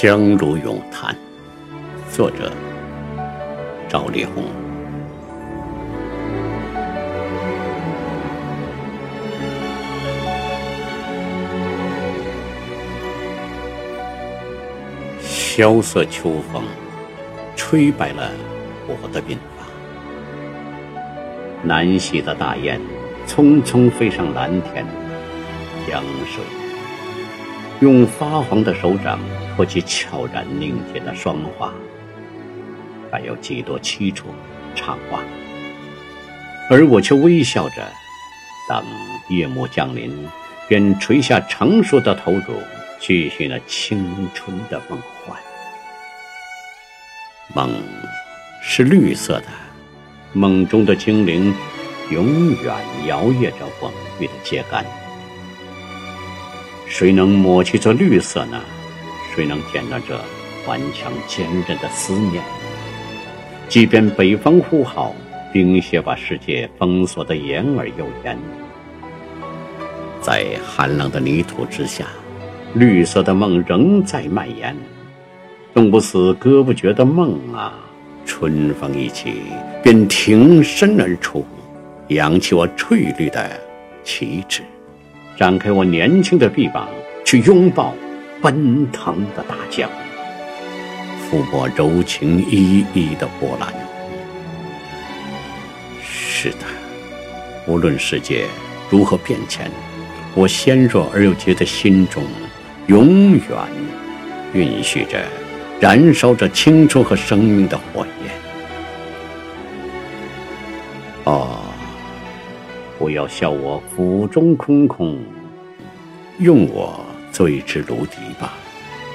江如咏叹，作者赵丽宏。萧瑟秋风，吹白了我的鬓发。南溪的大雁，匆匆飞上蓝天，江水用发黄的手掌托起悄然凝结的霜花。还有几多凄楚怅望，而我却微笑着，当夜幕降临，便垂下成熟的头颅，继续那青春的梦幻。梦是绿色的，梦中的精灵永远摇曳着蓊郁的秸秆。谁能抹去这绿色呢？谁能剪断这顽强坚韧的思念？即便北风呼号，冰雪把世界封锁的严而又严，在寒冷的泥土之下，绿色的梦仍在蔓延。冻不死、割不绝的梦啊！春风一起，便挺身而出，扬起我翠绿的旗帜，展开我年轻的臂膀，去拥抱奔腾的大江，抚摸柔情依依的波澜。是的，无论世界如何变迁，我纤弱而又洁的心中，永远蕴蓄着。燃烧着青春和生命的火焰。哦，不要笑我腹中空空，用我做一支芦笛吧，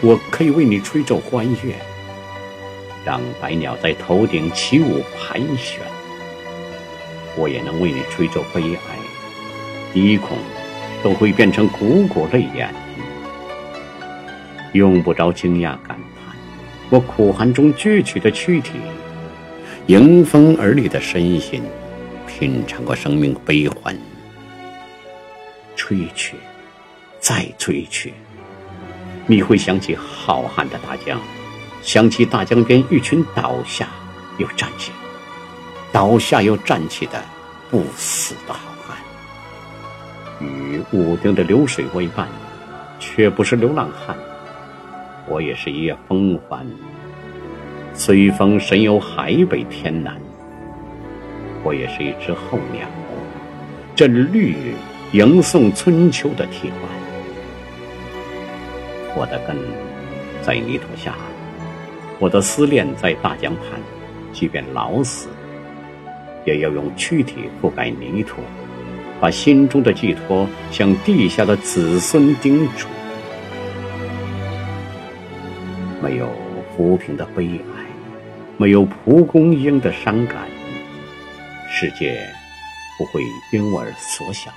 我可以为你吹奏欢悦，让百鸟在头顶起舞盘旋。我也能为你吹奏悲哀，鼻孔都会变成汩汩泪眼，用不着惊讶感叹。我苦寒中攫取的躯体，迎风而立的身心，品尝过生命悲欢，吹去，再追去，你会想起浩瀚的大江，想起大江边一群倒下又站起，倒下又站起的不死的好汉，与屋顶的流水为伴，却不是流浪汉。我也是一叶风帆，随风神游海北天南。我也是一只候鸟，振绿迎送春秋的替换。我的根在泥土下，我的思念在大江畔。即便老死，也要用躯体覆盖泥土，把心中的寄托向地下的子孙叮嘱。没有浮萍的悲哀，没有蒲公英的伤感，世界不会因我而缩小，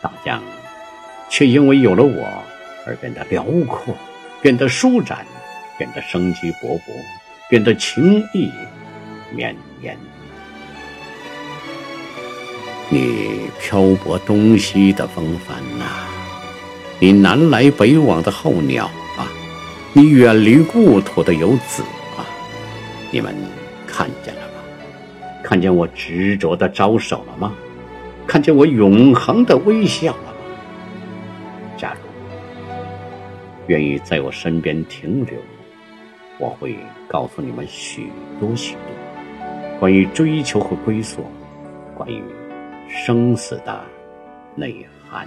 大江却因为有了我而变得辽阔，变得舒展，变得生机勃勃，变得情意绵延。你漂泊东西的风帆呐，你南来北往的候鸟啊。你远离故土的游子啊，你们看见了吗？看见我执着的招手了吗？看见我永恒的微笑了吗？愿意在我身边停留，我会告诉你们许多许多关于追求和归宿，关于生死的内涵。